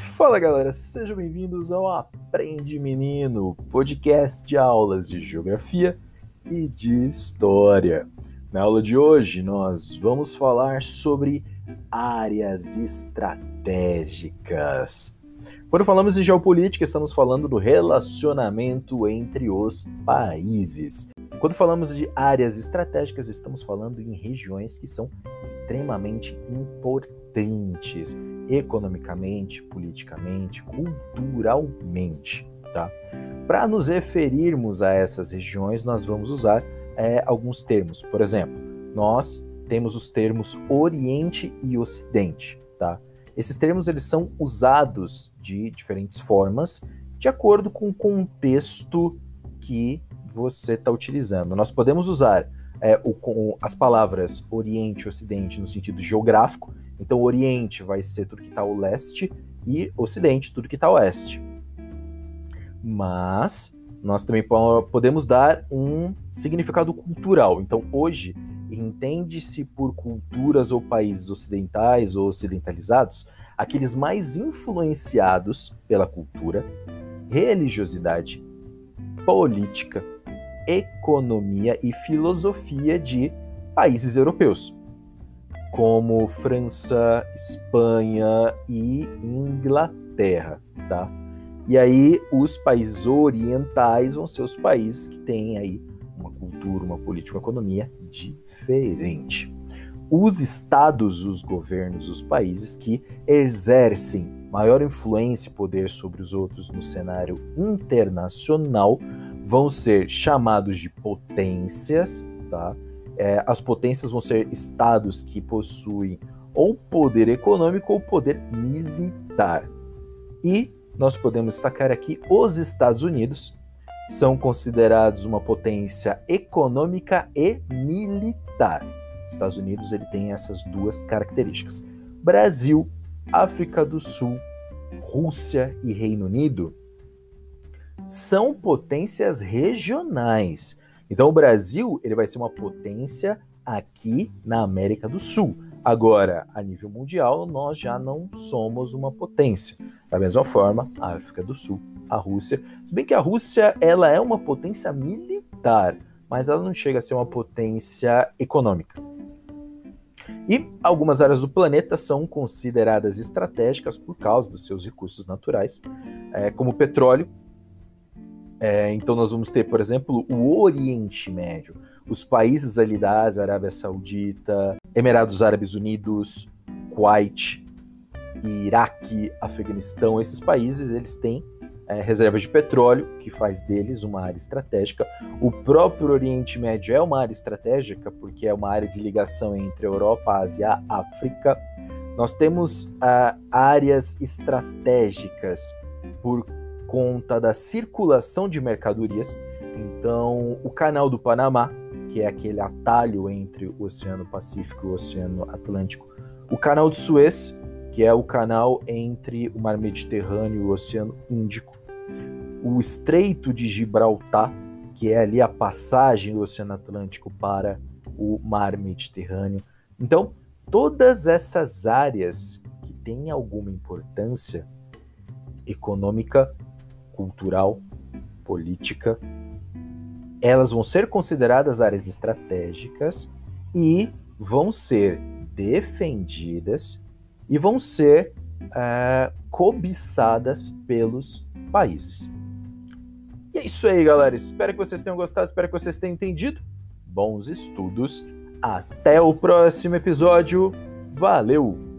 Fala galera, sejam bem-vindos ao Aprende Menino, podcast de aulas de geografia e de história. Na aula de hoje nós vamos falar sobre áreas estratégicas. Quando falamos de geopolítica, estamos falando do relacionamento entre os países. Quando falamos de áreas estratégicas, estamos falando em regiões que são extremamente importantes economicamente, politicamente, culturalmente, tá? Para nos referirmos a essas regiões, nós vamos usar é, alguns termos. Por exemplo, nós temos os termos Oriente e Ocidente, tá? Esses termos eles são usados de diferentes formas de acordo com o contexto que você está utilizando. Nós podemos usar é, o, com as palavras Oriente e Ocidente no sentido geográfico. Então, Oriente vai ser tudo que está ao leste e Ocidente, tudo que está ao oeste. Mas nós também podemos dar um significado cultural. Então, hoje, entende-se por culturas ou países ocidentais ou ocidentalizados aqueles mais influenciados pela cultura, religiosidade, política, economia e filosofia de países europeus, como França, Espanha e Inglaterra, tá? E aí os países orientais vão ser os países que têm aí uma cultura, uma política, uma economia diferente. Os estados, os governos, os países que exercem maior influência e poder sobre os outros no cenário internacional vão ser chamados de potências, tá? É, as potências vão ser estados que possuem ou poder econômico ou poder militar. E nós podemos destacar aqui os Estados Unidos, são considerados uma potência econômica e militar. Os Estados Unidos ele tem essas duas características. Brasil, África do Sul, Rússia e Reino Unido são potências regionais. Então o Brasil ele vai ser uma potência aqui na América do Sul. Agora, a nível mundial, nós já não somos uma potência. Da mesma forma, a África do Sul, a Rússia, se bem que a Rússia ela é uma potência militar, mas ela não chega a ser uma potência econômica. E algumas áreas do planeta são consideradas estratégicas por causa dos seus recursos naturais, é, como petróleo, é, então nós vamos ter, por exemplo, o Oriente Médio, os países ali da Ásia, Arábia Saudita, Emirados Árabes Unidos, Kuwait, Iraque, Afeganistão, esses países eles têm é, reservas de petróleo, que faz deles uma área estratégica. O próprio Oriente Médio é uma área estratégica, porque é uma área de ligação entre Europa, Ásia e África. Nós temos uh, áreas estratégicas por conta da circulação de mercadorias. Então, o Canal do Panamá, que é aquele atalho entre o Oceano Pacífico e o Oceano Atlântico, o Canal de Suez, que é o canal entre o Mar Mediterrâneo e o Oceano Índico, o Estreito de Gibraltar, que é ali a passagem do Oceano Atlântico para o Mar Mediterrâneo. Então, todas essas áreas que têm alguma importância econômica cultural, política, elas vão ser consideradas áreas estratégicas e vão ser defendidas e vão ser é, cobiçadas pelos países. E é isso aí, galera. Espero que vocês tenham gostado, espero que vocês tenham entendido. Bons estudos. Até o próximo episódio. Valeu!